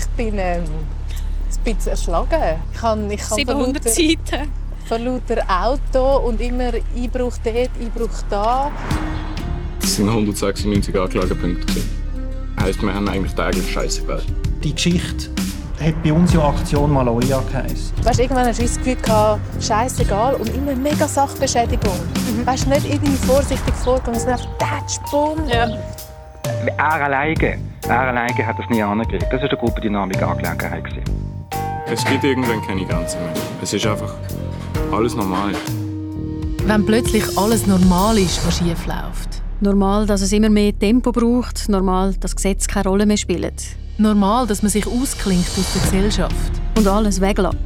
Ich bin ähm, ein bisschen erschlagen. Ich kann, ich kann 700 Seiten. Von lauter Auto und immer Einbruch dort, Einbruch da. Es waren 196 Anklagepunkte. Das heisst, wir haben eigentlich täglich Scheiße gebaut. Die Geschichte hat bei uns ja Aktion Maloja geheißen. Weißt, irgendwann hast du das Gefühl gehabt, scheißegal und immer mega Sachbeschädigung. Mhm. Weißt nicht irgendwie vorsichtig vorgehen, sondern einfach Tatsch, bumm. Ja. Er alleine, er alleine hat das nie angekriegt. Das war eine Gruppendynamik Angelegenheit. Es gibt irgendwann keine Grenzen mehr. Es ist einfach alles normal. Wenn plötzlich alles normal ist, was schief läuft. Normal, dass es immer mehr Tempo braucht. Normal, dass Gesetze keine Rolle mehr spielen. Normal, dass man sich ausklingt aus der Gesellschaft. Und alles weglässt.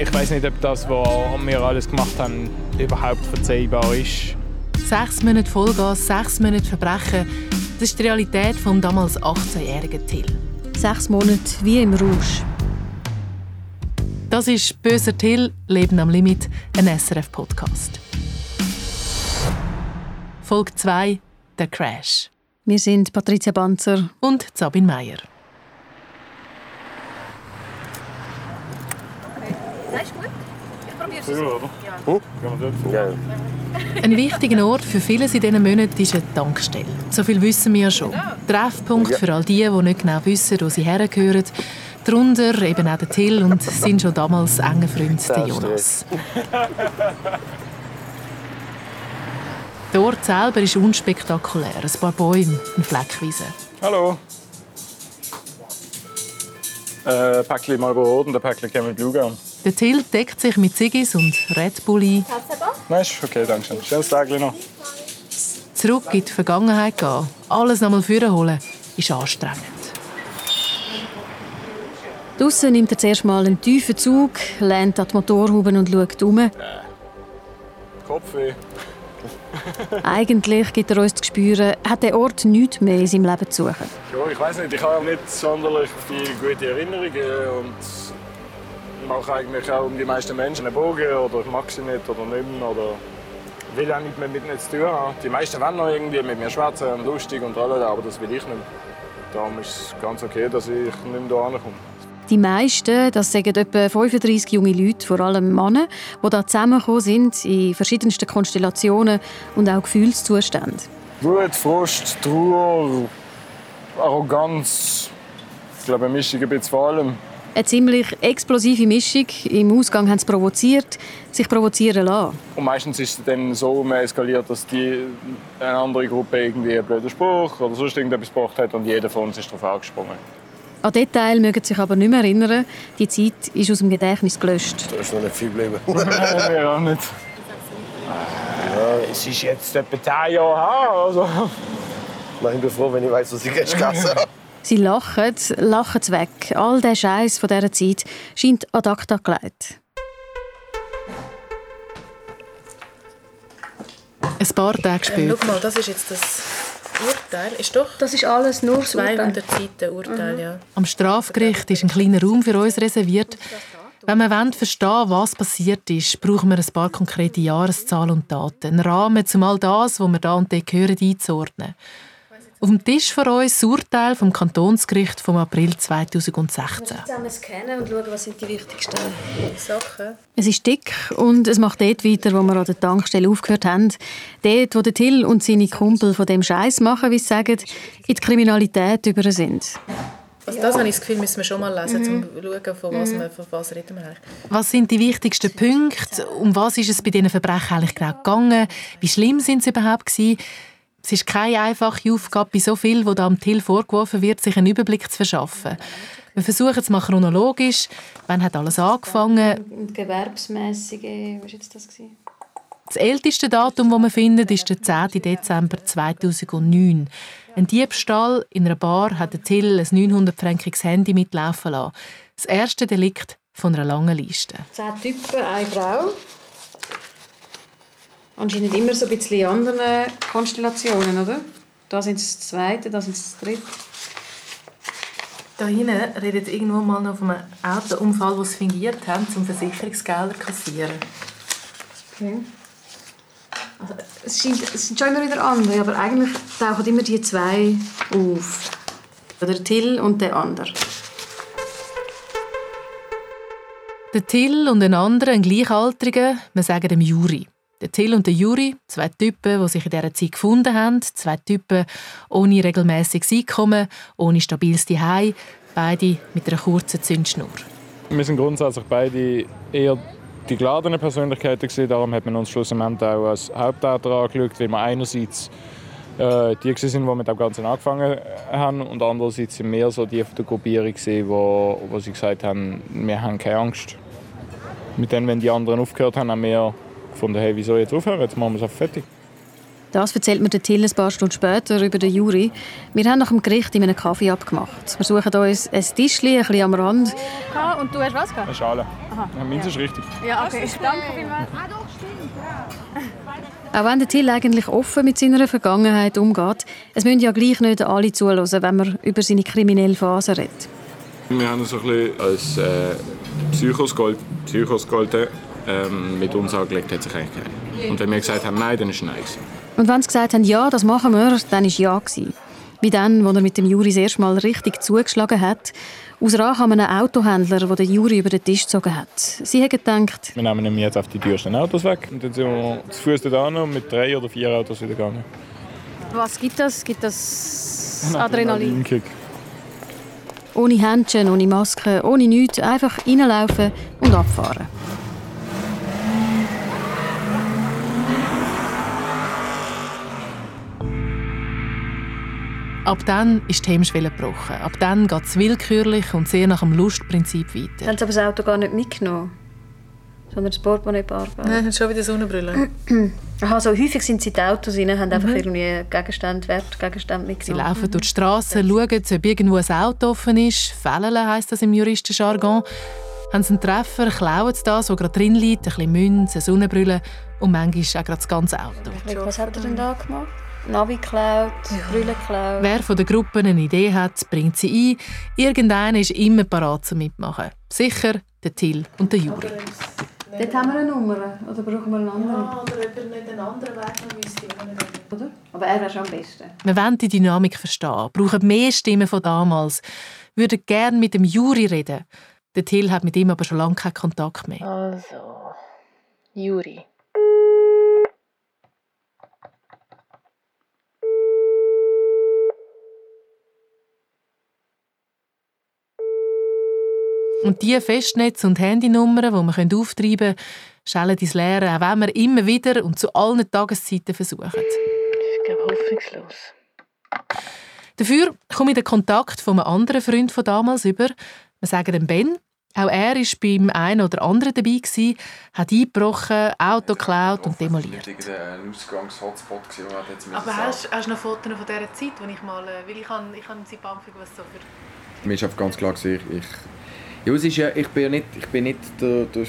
Ich weiß nicht, ob das, was wir alles gemacht haben, überhaupt verzeihbar ist. Sechs Monate Vollgas, sechs Monate Verbrechen. Das ist die Realität des damals 18-jährigen Till. Sechs Monate wie im Rausch. Das ist «Böser Till, Leben am Limit», ein SRF-Podcast. Folge 2 «Der Crash». Wir sind Patricia Banzer und Sabine Meyer. Ein wichtiger Ort für viele in diesen Monaten ist eine Tankstelle. So viel wissen wir schon. Treffpunkt für all die, die nicht genau wissen, wo sie hergehören. Darunter eben auch der Till und sind schon damals enge Freund der Jonas. Der Ort selber ist unspektakulär. Ein paar Bäume, eine Fleckwiese. Hallo. Äh, Päckchen Marlboro Rot und ein Päckchen Camel Blue. Der Till deckt sich mit Ziggis und Red Bull ein. Nein, ist okay, danke schön. Schönes Tag noch. Zurück in die Vergangenheit gehen, alles nochmal holen, ist anstrengend. Draussen nimmt er zuerst mal einen tiefen Zug, lehnt an die Motorhaube und schaut um. Kopfweh. Eigentlich gibt er uns zu spüren, hat der Ort nichts mehr in seinem Leben zu suchen. Ja, ich weiß nicht, ich habe nicht sonderlich viele gute Erinnerungen und mache eigentlich auch um die meisten Menschen einen Bogen oder ich mag sie nicht oder nicht mehr oder will auch nicht mehr mit ihnen zu tun haben. Die meisten wollen noch irgendwie mit mir schwätzen und lustig und alles, aber das will ich nicht. Darum ist es ganz okay, dass ich nicht mehr hierher komme. Die meisten, das sagen etwa 35 junge Leute, vor allem Männer, die hier zusammengekommen sind, in verschiedensten Konstellationen und auch Gefühlszuständen. Wut, Frust, Trauer, Arroganz. Ich glaube, eine Mischung ein bisschen vor allem. Eine ziemlich explosive Mischung. Im Ausgang haben sie provoziert, sich provozieren lassen. Und meistens ist es dann so eskaliert, dass die, eine andere Gruppe irgendwie einen blöden Spruch oder sonst irgendetwas gebracht hat und jeder von uns ist darauf angesprungen. An Details mögen sich aber nicht mehr erinnern. Die Zeit ist aus dem Gedächtnis gelöscht. Da ist noch nicht viel geblieben. Nein, auch nicht. Ja, es ist jetzt etwa 10 Jahre her. Also. Ich bin froh, wenn ich weiß, was ich gegessen habe. Sie lachen, lachen es weg. All der Scheiß von dieser Zeit scheint ad acta gelegt. Ein paar Tage später. Ähm, schau mal, das ist jetzt das Urteil. Ist doch das ist alles nur 200 Seiten Urteil, mhm. ja. Am Strafgericht ist ein kleiner Raum für uns reserviert. Wenn wir wollen, verstehen was passiert ist, brauchen wir ein paar konkrete Jahreszahlen und Daten. Einen Rahmen, um all das, was wir da und dort hören, einzuordnen. Auf dem Tisch vor uns das Urteil vom Kantonsgericht vom April 2016. Wir zusammen scannen und schauen, was sind die wichtigsten Sachen. Es ist dick und es macht dort weiter, wo wir an der Tankstelle aufgehört haben. Dort, wo der Till und seine Kumpel von dem Scheiß machen, wie sie sagen, in die Kriminalität über sind. Also das habe ich das Gefühl, müssen wir schon mal lesen, mhm. um zu schauen, von was, mhm. wir, von was reden wir eigentlich. Was sind die wichtigsten Punkte? Um was ist es bei diesen Verbrechen eigentlich genau gegangen? Wie schlimm sind sie überhaupt gewesen? Es ist keine einfache Aufgabe, bei so viel, wo da am Till vorgeworfen wird, sich einen Überblick zu verschaffen. Wir versuchen es mal chronologisch. Wann hat alles angefangen? Und gewerbsmäßige, was war das? Das älteste Datum, das wir finden, ist der 10. Dezember 2009. Ein Diebstahl in einer Bar hat Till ein 900-frankiges Handy mitlaufen lassen. Das erste Delikt von einer langen Liste. Zehn Typen, eine Frau. Anscheinend immer so ein bisschen in anderen Konstellationen, oder? Da sind es das zweite, da sind es das dritte. Da hinten redet irgendwo mal noch von einem Autounfall, den sie fingiert haben, um Versicherungsgelder zu kassieren. Okay. Also, es, scheint, es sind schon immer wieder andere, aber eigentlich tauchen immer die zwei auf. Der Till und der andere. Der Till und ein anderer, ein Gleichaltriger, wir sagen dem Juri. Der Till und der Juri, zwei Typen, die sich in dieser Zeit gefunden haben, zwei Typen ohne regelmäßiges Einkommen, ohne stabiles Zuhause, beide mit einer kurzen Zündschnur. Wir sind grundsätzlich beide eher die geladenen Persönlichkeiten gewesen. Darum hat man uns schlussendlich auch als Haupttäter angeschaut, weil wir einerseits äh, die sind, die mit dem Ganzen angefangen haben und andererseits sind wir so die von der Gruppierung gewesen, wo, wo sie gesagt haben, wir haben keine Angst. Mit dem, wenn die anderen aufgehört haben, haben wir gefunden, hey, wieso jetzt aufhören, jetzt machen wir es fertig. Das erzählt mir der Till ein paar Stunden später über den Juri. Wir haben nach dem Gericht in einem Kaffee abgemacht. Wir suchen uns ein Tischchen ein bisschen am Rand. Ah, und du hast was gehabt? Eine Schale. Aha. Ja, meins ist richtig. Ja, okay. Danke vielmals. Auch wenn der Till eigentlich offen mit seiner Vergangenheit umgeht, es müssen ja gleich nicht alle zuhören, wenn man über seine kriminelle Phase redet. Wir haben uns ein bisschen als äh, Psychos, Psychos ähm, mit uns angelegt hat sich eigentlich keiner. Und wenn wir gesagt haben Nein, dann ist Nein. Und wenn sie gesagt haben Ja, das machen wir, dann war Ja. Gewesen. Wie dann, als er mit dem Juri das erste Mal richtig zugeschlagen hat. Aus Rache an einem Autohändler, der den Juri über den Tisch gezogen hat. Sie haben gedacht... Wir nehmen ihm jetzt auf die teuersten Autos weg. Und dann sind wir zu Fuß da und mit drei oder vier Autos wieder gegangen. Was gibt das? Gibt das Adrenalin? Ohne Händchen, ohne Maske, ohne nichts. Einfach reinlaufen und abfahren. Ab dann ist die Hemmschwelle gebrochen. Ab dann geht es willkürlich und sehr nach dem Lustprinzip weiter. Haben Sie aber das Auto gar nicht mitgenommen? Sondern das Portemonnaie Bargeld? Nein, schon wieder Sonnenbrille. Aha, so häufig sind sie in die Autos rein, haben mhm. einfach irgendwie Gegenstände, Wertgegenstände mitgenommen. Sie laufen durch die Straße, schauen, ob irgendwo ein Auto offen ist. Fällen heisst das im juristischen Jargon. Haben sie einen Treffer, klauen sie das, was gerade drin liegt, ein bisschen Münze, eine Sonnenbrille und manchmal auch gerade das ganze Auto. Was hat er denn da gemacht? Navi klaut, Brille klaut. Wer von der Gruppe eine Idee hat, bringt sie ein. Irgendeiner ist immer parat zum Mitmachen. Sicher der Till und der Juri. Dort haben wir eine Nummer. Oder brauchen wir einen anderen? Ja, oder ob er nicht einen anderen Weg müsste. Oder? Aber er wäre schon am besten. Wir wollen die Dynamik verstehen, brauchen mehr Stimmen von damals, würden gerne mit dem Juri reden. Der Till hat mit ihm aber schon lange keinen Kontakt mehr. Also, Juri. Und diese Festnetz- und Handynummern, die wir auftreiben können, schellen ins Leere, auch wenn wir immer wieder und zu allen Tageszeiten versuchen. Das ist, glaube hoffnungslos. Dafür komme ich den Kontakt von einem anderen Freund von damals über. Wir sagen dem Ben. Auch er war beim einen oder anderen dabei, gewesen, hat eingebrochen, Auto geklaut und demoliert. Das war ein Ausgangs-Hotspot. Aber hast, hast du noch Fotos von dieser Zeit, wo ich mal... Äh, weil ich habe, ich habe in Bamfig was so für... Mir ist ganz klar, ich, ich ja, es ist ja, ich bin ja nicht, ich bin nicht der, der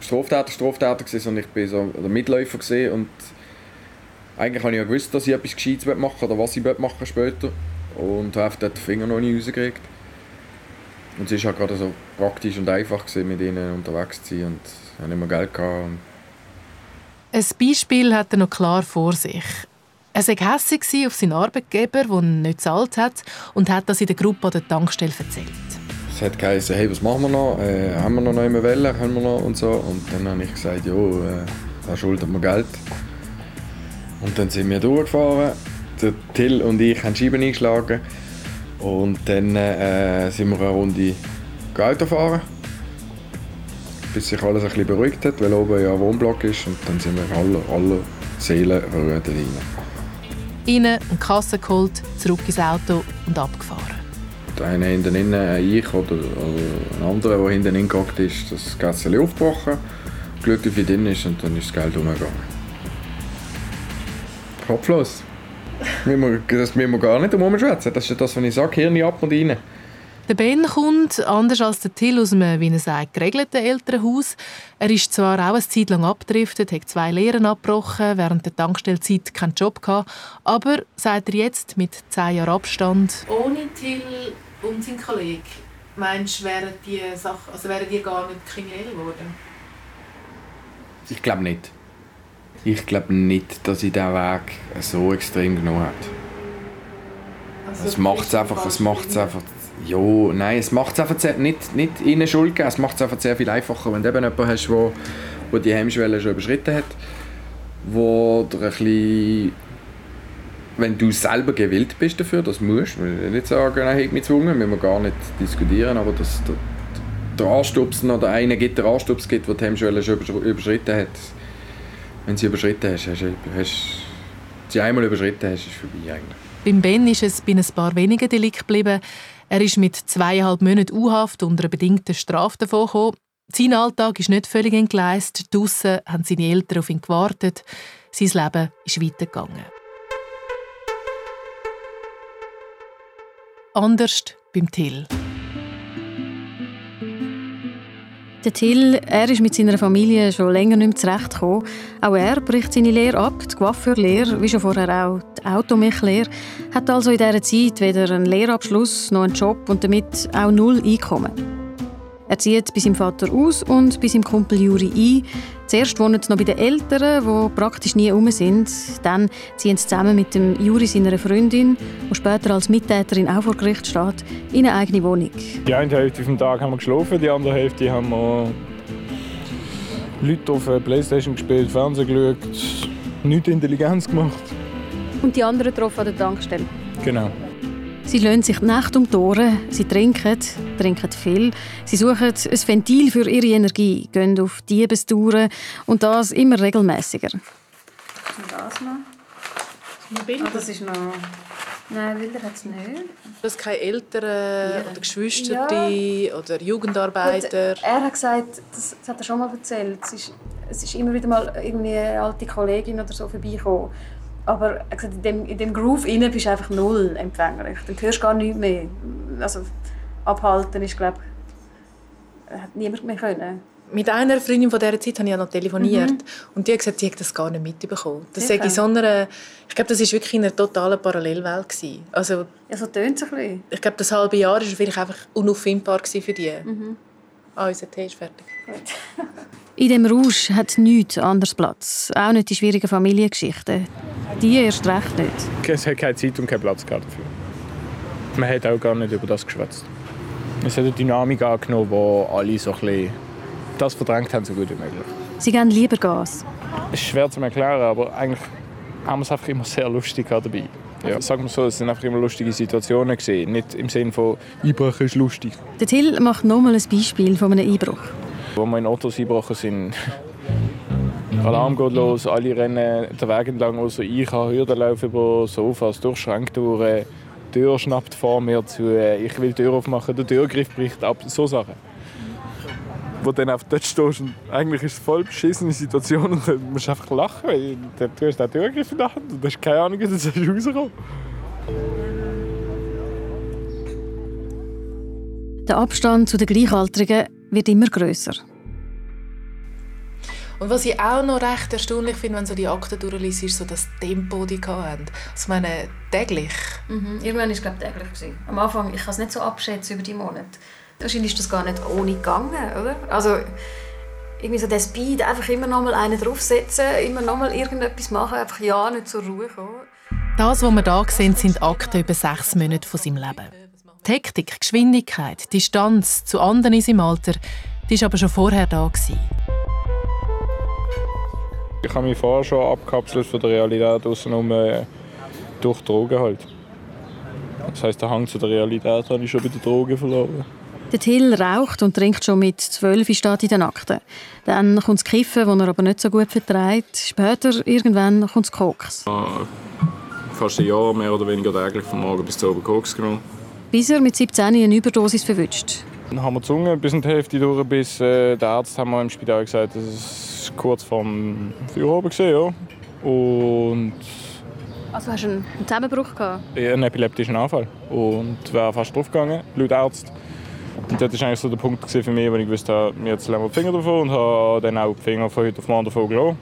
Straftäter, Straftäter gewesen, sondern ich bin so der Mitläufer gewesen und eigentlich habe ich ja gewusst, dass ich etwas Gescheites machen oder was ich machen später und habe den Finger noch nicht rausgekriegt. Und es war halt gerade so praktisch und einfach gewesen, mit ihnen unterwegs zu sein und ich hatte immer Geld. Gehabt. Ein Beispiel hat er noch klar vor sich. Er war hässlich auf seinen Arbeitgeber, der ihn nicht gezahlt hat und hat das in der Gruppe an der Tankstelle erzählt hat geheißen, hey, was machen wir noch? Äh, haben wir noch eine Welle? Können wir noch? Und so. Und dann habe ich gesagt, ja, äh, da schuldet man Geld. Und dann sind wir durchgefahren. Der Till und ich haben Scheiben eingeschlagen. Und dann äh, sind wir eine Runde Auto fahren. Bis sich alles ein bisschen beruhigt hat, weil oben ja ein Wohnblock ist. Und dann sind wir alle, alle Seelen rein. Innen eine Kasse geholt, zurück ins Auto und abgefahren einer hinten innen, ich oder, oder ein anderer, der hinten hingehockt ist, das Gässchen aufgebrochen, geschaut, wie drin ist und dann ist das Geld umgegangen. Kopflos. das müssen wir gar nicht umschwätzen. Das ist das, was ich sage, Hirn ab und rein. Der Ben kommt, anders als der Till, aus einem, wie er sagt, geregelten Elternhaus. Er ist zwar auch eine Zeit lang abgedriftet, hat zwei Lehren abgebrochen, während der Tankstellzeit keinen Job gehabt, aber, sagt er jetzt, mit zehn Jahren Abstand... Ohne Till und sein Kollege, meinst du, wären die, Sachen, also wären die gar nicht kriminell geworden? Ich glaube nicht. Ich glaube nicht, dass ich diesen Weg so extrem genommen habe. es macht es einfach, es macht einfach, ja, nein, es macht es einfach sehr, nicht, nicht ihnen Schuld geben, es macht es einfach sehr viel einfacher, wenn du eben jemanden hast, wo, wo die Hemmschwelle schon überschritten hat, wo der ein bisschen, wenn du selber gewillt bist dafür, das musst, will nicht sagen, er hat mich gezwungen, müssen wir gar nicht diskutieren, aber dass der, der Anstupsen oder einer gibt, der Anstups gibt, der die Hemmschwelle schon überschritten hat, wenn sie überschritten hast, hast, hast sie einmal überschritten hast, ist vorbei eigentlich. Beim Ben ist es bei ein paar wenigen Delikten geblieben. Er ist mit zweieinhalb Monaten U-Haft und einer bedingten Strafe davon gekommen. Sein Alltag ist nicht völlig entgleist. Draussen haben seine Eltern auf ihn gewartet. Sein Leben ist weitergegangen. Anders beim Till. Der Till, er ist mit seiner Familie schon länger nicht mehr zurechtgekommen. Auch er bricht seine Lehre ab, die Coiffeurlehre, wie schon vorher auch die Automechlehre. Hat also in dieser Zeit weder einen Lehrabschluss noch einen Job und damit auch null Einkommen. Er zieht bei seinem Vater aus und bei seinem Kumpel Juri ein. Zuerst wohnen sie noch bei den Eltern, die praktisch nie herum sind. Dann ziehen sie zusammen mit dem Juri, seiner Freundin, die später als Mittäterin auch vor Gericht steht, in eine eigene Wohnung. Die eine Hälfte des Tages haben wir geschlafen, die andere Hälfte haben wir Leute auf Playstation gespielt, Fernsehen geschaut, nichts Intelligenz gemacht. Und die anderen getroffen an der Tankstelle. Genau. Sie lassen sich die Nacht um die Ohren, sie trinken, trinken viel. Sie suchen ein Ventil für ihre Energie, gehen auf Diebestouren und das immer regelmäßiger. Das noch? Bilder? Ah, das ist noch... Nein, Bilder hat es nicht. Das keine Eltern oder Geschwister oder Jugendarbeiter. Gut, er hat gesagt, das, das hat er schon mal erzählt, es ist, es ist immer wieder mal irgendwie eine alte Kollegin oder so vorbeigekommen. Aber er gesagt, in dem, in dem Groove innen bist du einfach null empfänglich. Dann hörst du gar nichts mehr. Also abhalten ist, glaube ich, hat niemand mehr können. Mit einer Freundin von dieser Zeit habe ich ja noch telefoniert. Mhm. Und die hat gesagt, sie hätte das gar nicht mitbekommen. Das sei in so einer, ich glaube, das war wirklich in einer totalen Parallelwelt. Gewesen. Also, ja, so tönt es ein bisschen. Ich glaube, das halbe Jahr war vielleicht einfach unauffindbar für die. Mhm. Ah, unser Tee ist fertig. Gut. In dem Rausch hat nichts anderes Platz. Auch nicht die schwierigen Familiengeschichten. Die erst recht nicht. Es hat keine Zeit und keinen Platz dafür. Man hat auch gar nicht über das geschwätzt. Es hat eine Dynamik angenommen, wo alle so ein bisschen das verdrängt haben, so gut wie möglich. Sie geben lieber Gas. Es ist schwer zu erklären, aber eigentlich haben wir es einfach immer sehr lustig dabei. Ja, sagen wir so, es sind einfach immer lustige Situationen gesehen, nicht im Sinne von Einbruch ist lustig. Der Till macht nochmal ein Beispiel von einem Einbruch. Wo in Autos eingebrochen sind, Alarm geht los, alle rennen den Weg entlang, also ich habe Hürden laufen über Sofas, durch Schrank durch, die Tür schnappt vor mir zu, ich will die Tür aufmachen, der Türgriff bricht ab, so Sachen. Wo dann auf dort stehst und eigentlich ist es voll beschissene Situation und dann musst du einfach lachen, weil du hast den Türgriff in der Hand und hast keine Ahnung, wie du rauskommen Der Abstand zu den Gleichaltrigen wird immer grösser. Und was ich auch noch recht erstaunlich finde, wenn so die Akten durchliest, ist so das Tempo, die sie hatten. Also, ich meine, täglich. Mhm. Irgendwann war es glaube täglich. Gewesen. Am Anfang, ich kann es nicht so abschätzen über die Monate. Wahrscheinlich ist das gar nicht ohne gegangen, oder? Also, irgendwie so der Speed, einfach immer noch mal einen draufsetzen, immer noch mal irgendetwas machen, einfach ja, nicht zur Ruhe kommen. Das, was wir hier sehen, sind Akten über sechs Monate von seinem Leben. Die Hektik, Geschwindigkeit, Distanz zu anderen in seinem Alter, die war aber schon vorher da. Gewesen. Ich habe mich vorher schon abkapselt von der Realität außenrum äh, durch Drogen halt. Das heisst, der Hang zu der Realität habe ich schon bei den Drogen verloren. Der Till raucht und trinkt schon mit zwölf steht in den Akten. Dann kommt das Kiffen, das er aber nicht so gut vertreibt. Später, irgendwann, kommt das Koks. Ah, fast ein Jahr mehr oder weniger täglich von morgen bis zu oben Koks genommen. Bis er mit 17 eine Überdosis verwünscht. Dann haben wir die Zunge bis in die Hälfte durch, bis äh, der Arzt haben wir im Spital gesagt, das ist kurz vorm Feierabend gesehen, ja. Und also hast du einen Zusammenbruch gehabt? Ja, einen epileptischen Anfall und wäre fast draufgegangen, laut Arzt. Und das war eigentlich so der Punkt für mich, wo ich wusste, habe, jetzt lassen wir die Finger davon und habe dann auch die Finger von heute auf morgen davon gelassen.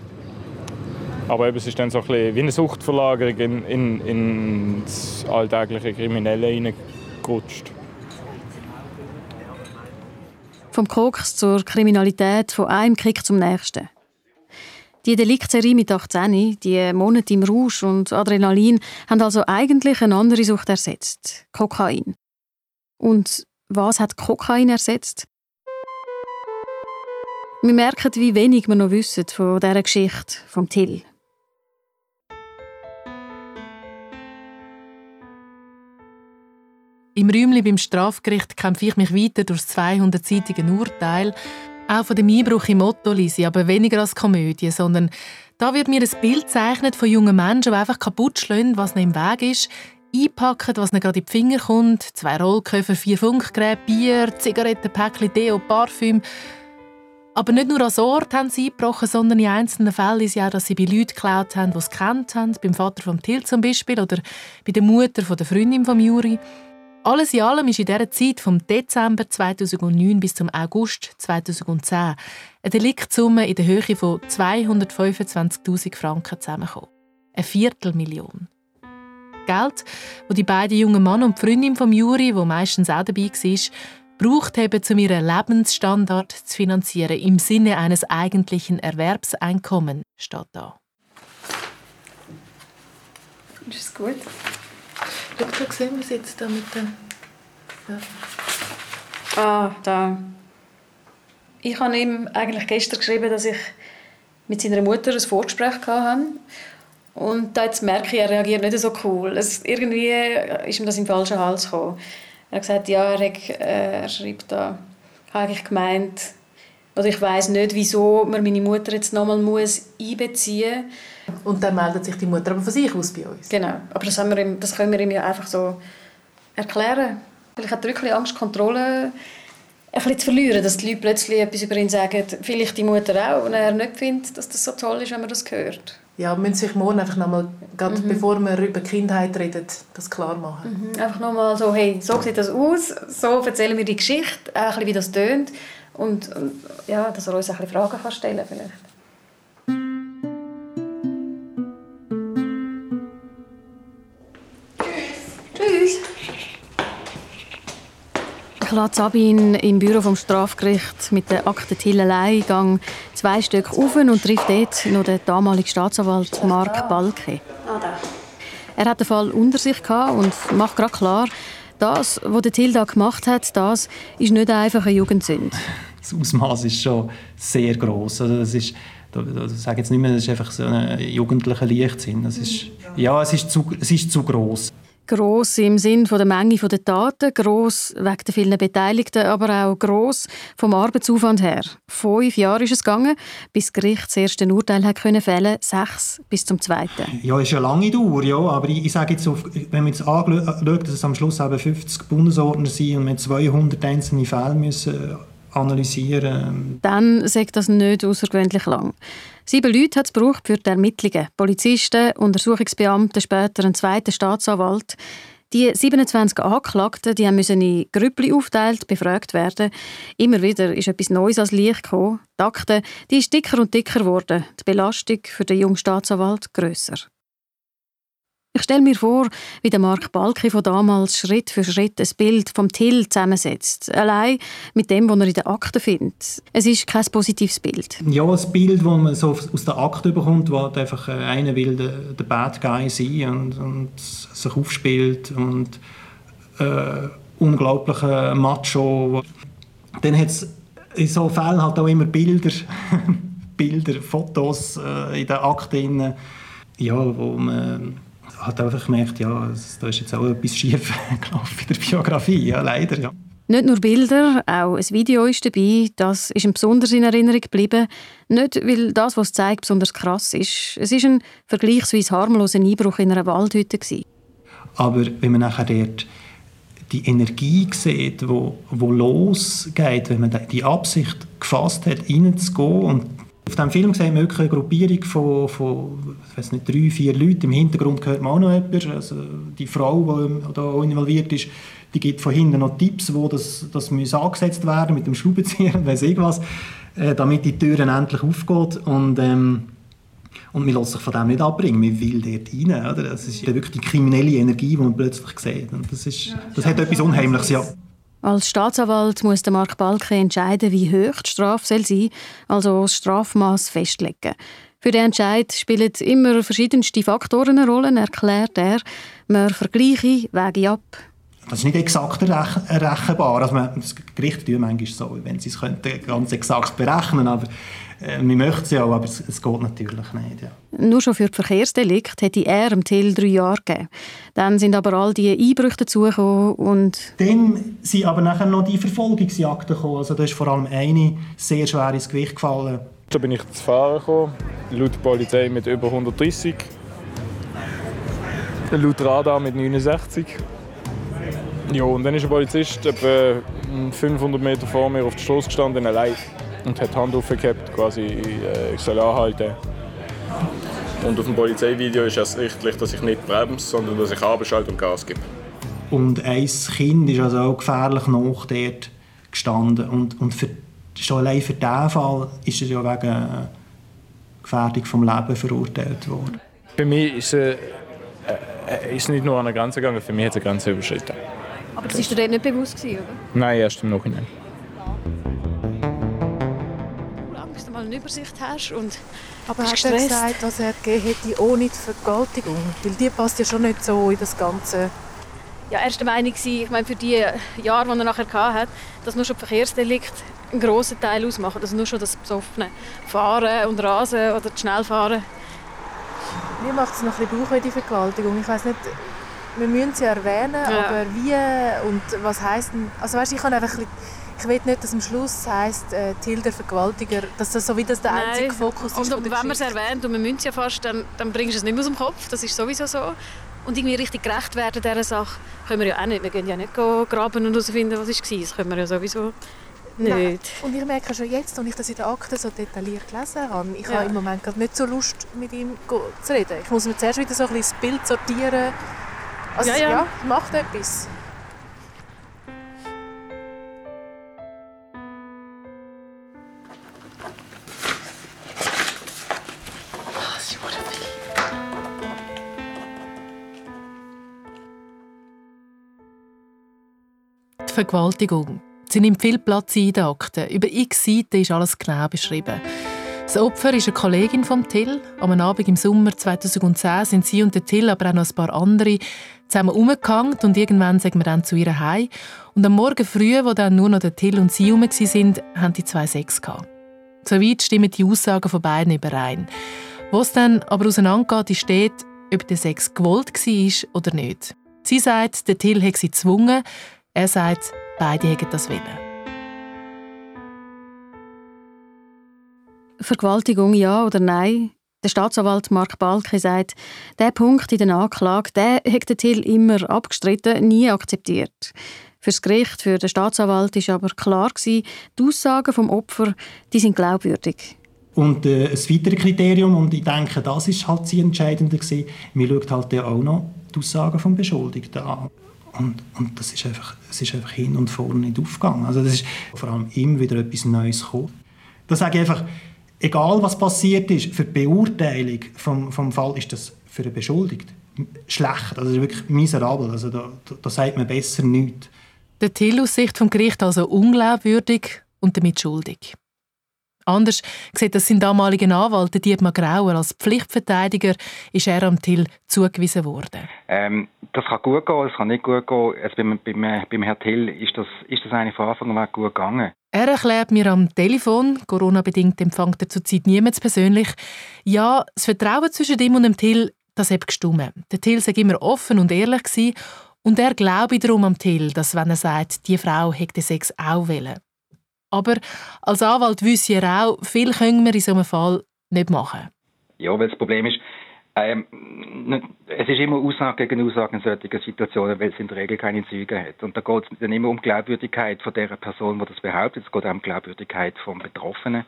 Aber eben, es ist dann so ein bisschen wie eine Suchtverlagerung in, in, in das alltägliche Kriminelle hineingerutscht. Vom Koks zur Kriminalität, von einem Krieg zum nächsten. Die Deliktserie mit 18, die Monate im Rausch und Adrenalin, haben also eigentlich eine andere Sucht ersetzt: Kokain. Und was hat Kokain ersetzt? Wir merken, wie wenig wir noch wissen von dieser Geschichte vom Till. Im Räumchen beim Strafgericht kämpfe ich mich weiter durch das 200-seitige Urteil. Auch von dem Einbruch im Motto lese aber weniger als Komödie, sondern da wird mir ein Bild gezeichnet von jungen Menschen, die einfach kaputt schlagen, was ihnen im Weg ist, einpacken, was ihnen gerade in die Finger kommt, zwei Rollköffer, vier Funkgeräte, Bier, Zigarettenpäckchen, Deo, Parfüm. Aber nicht nur als Ort haben sie eingebrochen, sondern in einzelnen Fällen ist ja auch, dass sie bei Leuten geklaut haben, die es kennt haben, beim Vater von Till zum Beispiel oder bei der Mutter von der Freundin von Juri. Alles in allem ist in dieser Zeit vom Dezember 2009 bis zum August 2010 eine Deliktsumme in der Höhe von 225.000 Franken zusammengekommen. Eine Viertelmillion. Geld, das die beiden jungen Mann und die Freundin von Juri, wo meistens auch dabei war, braucht haben, um ihren Lebensstandard zu finanzieren, im Sinne eines eigentlichen Erwerbseinkommens, steht da. Ist es gut? Schau, da sehen wir es jetzt da mit dem... Ja. Ah, da. Ich habe ihm eigentlich gestern geschrieben, dass ich mit seiner Mutter ein Vorgespräch hatte. Und da jetzt merke ich, er reagiert nicht so cool. Es, irgendwie ist ihm das im falschen Hals gekommen. Er hat gesagt, ja, er, hat, äh, er schreibt da, ich habe eigentlich gemeint, oder ich weiß nicht, wieso man meine Mutter jetzt nochmal muss einbeziehen muss. Und dann meldet sich die Mutter aber von sich aus bei uns. Genau, aber das, haben wir ihm, das können wir ihm ja einfach so erklären. Vielleicht hat er wirklich Angst, Kontrolle ein bisschen zu verlieren, dass die Leute plötzlich etwas über ihn sagen, vielleicht die Mutter auch, und er nicht findet, dass das so toll ist, wenn man das hört. Ja, wir müssen sich morgen einfach nochmal, mhm. bevor wir über Kindheit reden, das klar machen. Mhm. Einfach nochmal so, hey, so sieht das aus, so erzählen wir die Geschichte, auch ein bisschen, wie das tönt und, und ja, dass er uns ein bisschen Fragen kann stellen vielleicht. Ich lasse Sabine im Büro vom Strafgericht mit der Akte Till allein gang zwei Stück auf und trifft dort noch den damaligen Staatsanwalt Mark Balke. Er hat den Fall unter sich und macht gerade klar, das, was der Till da gemacht hat, das ist nicht einfach eine Jugendsünde. Das Ausmaß ist schon sehr groß. Also das ist, ich sage jetzt nicht mehr, das ist einfach so ein jugendlicher Leichtsinn. Das ist, ja, es ist zu, es ist zu groß. Gross im Sinn der Menge der Daten, gross wegen der vielen Beteiligten, aber auch gross vom Arbeitsaufwand her. Fünf Jahre ist es gegangen, bis das Gericht das erste Urteil hat können fällen, sechs bis zum zweiten. Ja, ist eine lange Dauer, ja, aber ich, ich sage jetzt, wenn man jetzt anschaut, dass es am Schluss eben 50 Bundesordner sind und wir 200 einzelne Fälle müssen analysieren. Dann sagt das nicht außergewöhnlich lang. Sieben Leute hat es gebraucht für die Ermittlungen. Polizisten, Untersuchungsbeamte, später ein zweiter Staatsanwalt. Die 27 Angeklagten die müssen in Grüppli aufteilt befragt werden. Immer wieder ist etwas Neues als Licht gekommen. Die Akte die ist dicker und dicker geworden. Die Belastung für den jungen Staatsanwalt grösser. Ich stelle mir vor, wie der Mark Balki von damals Schritt für Schritt ein Bild vom Till zusammensetzt. Allein mit dem, was er in der Akte findet. Es ist kein positives Bild. Ja, das Bild, das man so aus der Akte bekommt, wo einfach äh, einer will der, der Bad Guy sein und, und sich aufspielt und äh, unglaublicher Macho. Dann hat es in so Fällen halt auch immer Bilder, Bilder Fotos äh, in der Akte, ja, wo man hat einfach gemerkt, ja, da ist jetzt auch etwas schief gelaufen in der Biografie, ja, leider. Ja. Nicht nur Bilder, auch ein Video ist dabei. Das ist ihm besonders in Erinnerung geblieben. Nicht, weil das, was es zeigt, besonders krass ist. Es ist ein vergleichsweise harmloser Einbruch in einer Waldhütte. Gewesen. Aber wenn man nachher dort die Energie sieht, wo, wo losgeht, wenn man die Absicht gefasst hat, reinzugehen und auf diesem Film sehen wir wirklich eine Gruppierung von, von ich weiß nicht, drei, vier Leuten. Im Hintergrund hört man auch noch jemand. Also die Frau, die da involviert ist, die gibt von hinten noch Tipps, wo das, das muss angesetzt werden mit dem Schraubenzieher und weiss ich was, äh, damit die Türen endlich aufgeht. Und, ähm, und man lässt sich von dem nicht abbringen. Man will dort rein. Oder? Das ist wirklich die kriminelle Energie, die man plötzlich sieht. Und das, ist, das hat etwas Unheimliches, ja. Als Staatsanwalt muss der Mark Balke entscheiden, wie hoch die Strafe sein soll, also das Strafmaß festlegen. Für den Entscheid spielen immer verschiedenste Faktoren eine Rolle, erklärt er. Man vergleiche Wege ab. Das ist nicht exakt errechenbar. Also man, das Gericht tut manchmal so, wenn sie es könnten, ganz exakt berechnen äh, wir möchten es ja auch, aber es, es geht natürlich nicht. Ja. Nur schon für die Verkehrsdelikt hätte er im Till drei Jahre gegeben. Dann sind aber all die Einbrüche dazugekommen und... Dann sind aber nachher noch die Verfolgungsjagden gekommen. Also da ist vor allem eine sehr schwer ins Gewicht gefallen. Da bin ich zu fahren gekommen, laut der Polizei mit über 130. Laut Radar mit 69. Ja, und dann ist ein Polizist etwa 500 Meter vor mir auf der Straße gestanden, allein und hat die Hand aufgehabt, quasi äh, ich soll anhalten. Und auf dem Polizeivideo ist ersichtlich, dass ich nicht bremse, sondern dass ich abschalte und Gas gebe. Und ein Kind ist also auch gefährlich nach dort gestanden. Und, und für, schon allein für diesen Fall ist er ja wegen Gefährdung vom Leben verurteilt worden. Bei mir ist es äh, ist nicht nur an der Grenze gegangen, für mich hat es eine Grenze überschritten. Aber das war dir dort nicht bewusst, oder? Nein, erst im Nachhinein. Mal eine Übersicht hast und Aber hat er gesagt, dass er gegeben hätte ohne die Vergewaltigung? Weil die passt ja schon nicht so in das Ganze. Ja, er war der Meinung, ich meine, für die Jahre, die er nachher hatte, dass nur schon die Verkehrsdelikt einen grossen Teil ausmachen. Dass nur schon das besoffene Fahren und Rasen oder das Schnellfahren. Mir macht es noch ein bisschen Bauch, die Vergewaltigung. Ich weiß nicht, wir müssen sie erwähnen, ja. aber wie und was heisst denn... Also weißt, ich kann einfach ein bisschen ich will nicht, dass am Schluss heisst, äh, Tilda Vergewaltiger, dass das so wie das der Nein. einzige Fokus ist. Und wenn man es erwähnt und man müsst ja fast, dann, dann bringst du es nicht mehr aus dem Kopf. Das ist sowieso so. Und irgendwie richtig gerecht werden dieser Sache können wir ja auch nicht. Wir können ja nicht graben und herausfinden, was war. Das können wir ja sowieso nicht. Nein. Und ich merke schon jetzt, als ich das in der Akte so detailliert gelesen habe, ich ja. habe im Moment gerade nicht so Lust, mit ihm zu reden. Ich muss mir zuerst wieder so ein bisschen das Bild sortieren. Also ja, ja. ja macht etwas. Vergewaltigung. Sie nimmt viel Platz in den Akten. Über x Seiten ist alles genau beschrieben. Das Opfer ist eine Kollegin von Till. Am Abend im Sommer 2010 sind sie und Till, aber auch noch ein paar andere, zusammen umgehangen und irgendwann sagen wir dann zu ihr heim. Und am Morgen früh, wo dann nur noch Till und sie herum sind, haben die zwei Sex gehabt. Soweit stimmen die Aussagen von beiden überein. Wo es dann aber auseinandergeht, ist steht, ob der Sex gewollt war oder nicht. Sie sagt, der Till hätte sie gezwungen, er sagt, beide hätten das Willen. Vergewaltigung ja oder nein? Der Staatsanwalt Mark Balke sagt, der Punkt in der Anklage, der hat Till immer abgestritten, nie akzeptiert. Für das Gericht, für den Staatsanwalt ist aber klar gewesen, die Aussagen vom Opfer, die sind glaubwürdig. Und äh, ein weiteres Kriterium, und ich denke, das ist halt das Entscheidende gewesen, man schaut halt auch noch die Aussagen vom Beschuldigten an. Und, und das ist einfach, es ist einfach hin und vorne nicht aufgegangen. Also das ist vor allem immer wieder etwas Neues gekommen. Da sage ich einfach, egal was passiert ist, für die Beurteilung vom, vom Fall ist das für einen Beschuldigten schlecht, also wirklich miserabel. Also da, da, da sagt man besser nichts. Der Till aus Sicht vom Gericht also unglaubwürdig und damit schuldig. Anders sieht das sein damaliger Anwalt, Dietmar Grauer. Als Pflichtverteidiger ist er am Till zugewiesen worden. Ähm, das kann gut gehen, es kann nicht gut gehen. Also beim, beim, beim Herrn Till ist das, ist das eigentlich von Anfang an gut gegangen. Er erklärt mir am Telefon, Corona-bedingt empfängt er zurzeit niemand persönlich, ja, das Vertrauen zwischen ihm und dem Till, das hat gestimmt. Der Till sei immer offen und ehrlich gewesen, und er glaube darum am Till, dass wenn er sagt, die Frau hätte Sex auch wollen. Aber als Anwalt wüsste er auch, viel können wir in so einem Fall nicht machen. Ja, weil das Problem ist, ähm, es ist immer Aussage gegen Aussage in solchen Situationen, weil es in der Regel keine Zeugen hat. Und da geht es dann immer um die Glaubwürdigkeit von der Person, die das behauptet. Es geht auch um die Glaubwürdigkeit vom Betroffenen,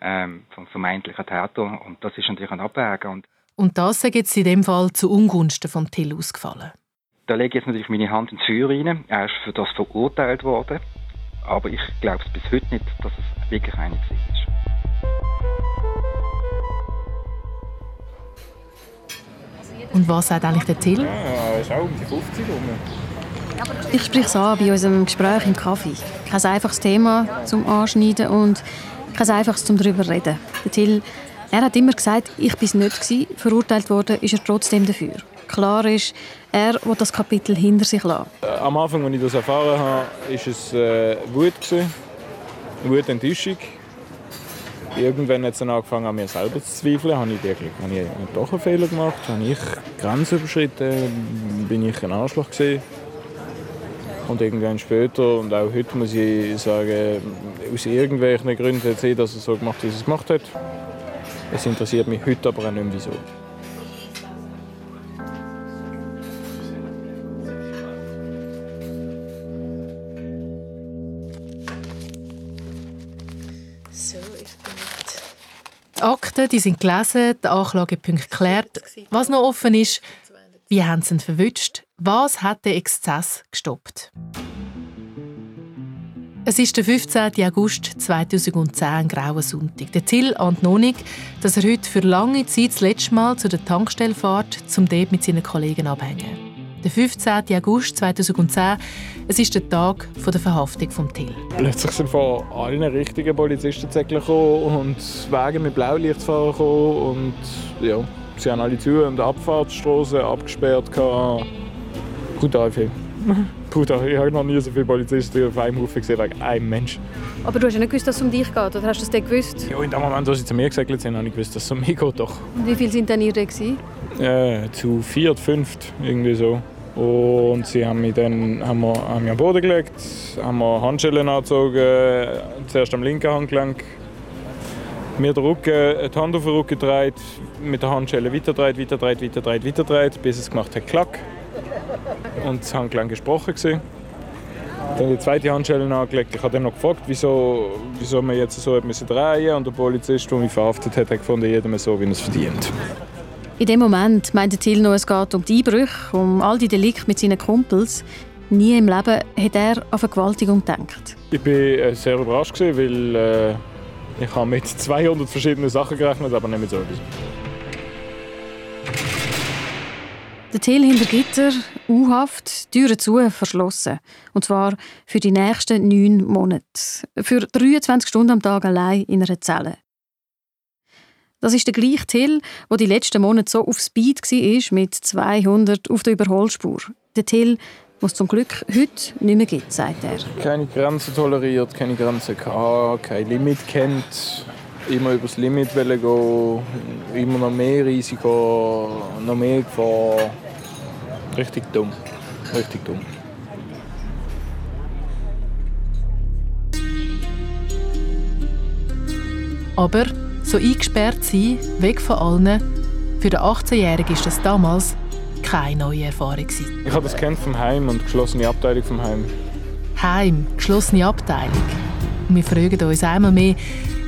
ähm, vom vermeintlichen Täter. Und das ist natürlich ein Abwägen. Und, und das ist jetzt in dem Fall zu Ungunsten von Till ausgefallen. Da lege ich jetzt natürlich meine Hand ins Feuer rein. Er ist für das verurteilt worden. Aber ich glaube es bis heute nicht, dass es wirklich eine ist. Und was sagt eigentlich der Till? Ja, ist auch um die 50 rum. Ich spreche es an bei unserem Gespräch im Kaffee. Kein einfaches Thema zum Anschneiden und kein einfaches zum darüber reden. Der Till Er hat immer gesagt, ich bin es nicht gewesen. Verurteilt worden ist er trotzdem dafür. Klar ist, er will das Kapitel hinter sich lassen. Äh, am Anfang, als ich das erfahren habe, war es äh, Wut. Wut, Enttäuschung. Irgendwann hat es dann angefangen, an mir selber zu zweifeln. Habe ich wirklich habe ich doch einen Fehler gemacht? Habe ich Grenzen überschritten? Bin ich ein Arschloch gewesen? Und irgendwann später, und auch heute muss ich sagen, aus irgendwelchen Gründen hat sie dass er so gemacht wie sie es gemacht hat. Es interessiert mich heute aber auch nicht mehr, wieso. Die Akten die sind gelesen, die Anklagepunkte geklärt. Was noch offen ist, wie haben sie ihn verwünscht? Was hat den Exzess gestoppt? Es ist der 15. August 2010, ein grauer Sonntag. Der Till ahnt noch nicht, dass er heute für lange Zeit das letzte Mal zu der Tankstelle fährt, um dort mit seinen Kollegen abhängen. Der 15. August 2010, es ist der Tag der Verhaftung von Till. Plötzlich sind von allen richtigen Polizistenzäckchen gekommen und Wege mit Blaulichtfahrern gekommen und ja, sie haben alle zu und Abfahrtsstraßen abgesperrt. Brutal viel. Brutal. Ich habe noch nie so viele Polizisten auf einem Haufen gesehen wegen einem Menschen. Aber du hast ja nicht gewusst, dass es um dich geht, oder hast du das gewusst? Ja, in dem Moment, als sie zu mir gesagt haben, habe ich gewusst, dass es um mich geht. Doch. Und wie viele sind denn ihr? Äh, zu vier, fünft, irgendwie so. Und sie haben mich dann haben wir, haben mich am Boden gelegt, haben mir Handschellen angezogen, zuerst am linken Handgelenk, mir den Rücken, die Hand auf den Rücken gedreht, mit der Handschelle weiterdreht, weiterdreht, weiterdreht, weiterdreht, bis es gemacht hat Klack. Und das Handgelenk gesprochen gewesen. Dann die zweite Handschelle angelegt. Ich habe dann noch gefragt, wieso, wieso man jetzt so drehen musste. Und der Polizist, der mich verhaftet hat, hat gefunden, jedem so, wie er es verdient. In dem Moment meinte Till noch, es geht um die Einbrüche, um all die Delikte mit seinen Kumpels. Nie im Leben hat er an Vergewaltigung gedacht. Ich war äh, sehr überrascht, weil äh, ich habe mit 200 verschiedenen Sachen gerechnet, aber nicht mit so etwas. Der Till hinter Gitter, U-Haft, Türen zu, verschlossen. Und zwar für die nächsten neun Monate. Für 23 Stunden am Tag allein in einer Zelle. Das ist der gleiche Till, der die letzten Monate so auf Speed war, mit 200 auf der Überholspur. Der Till, was zum Glück heute nicht mehr gibt, sagt er. Keine Grenzen toleriert, keine Grenzen gehabt, kein Limit kennt, immer übers Limit gehen, immer noch mehr Risiko, noch mehr Gefahr. Richtig dumm, richtig dumm. Aber so eingesperrt sein, weg von allen, für den 18-Jährigen ist das damals keine neue Erfahrung. Ich habe das kennt vom Heim und geschlossene Abteilung vom Heim. Heim, geschlossene Abteilung. Und wir fragen uns einmal mehr,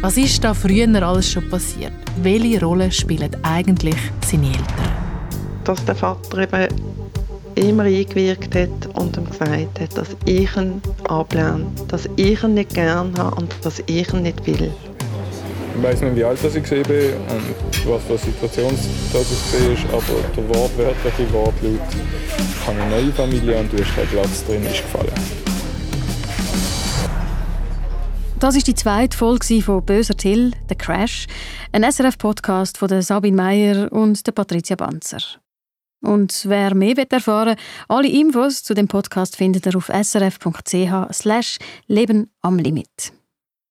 was ist da früher alles schon passiert? Welche Rolle spielen eigentlich seine Eltern? Dass der Vater eben immer eingewirkt hat und ihm gesagt hat, dass ich ihn ablehne, dass ich ihn nicht gerne habe und dass ich ihn nicht will. Ich weiß nicht, wie alt ich war und was für eine Situation das war, aber der wortwörtliche Wortlaut «Ich habe eine neue Familie und du hast keinen Platz drin» ist gefallen. Das ist die zweite Folge von «Böser Till», «The Crash», ein SRF-Podcast von Sabine Meyer und der Patricia Banzer. Und wer mehr erfahren will, alle Infos zu dem Podcast findet ihr auf srf.ch «Leben am Limit».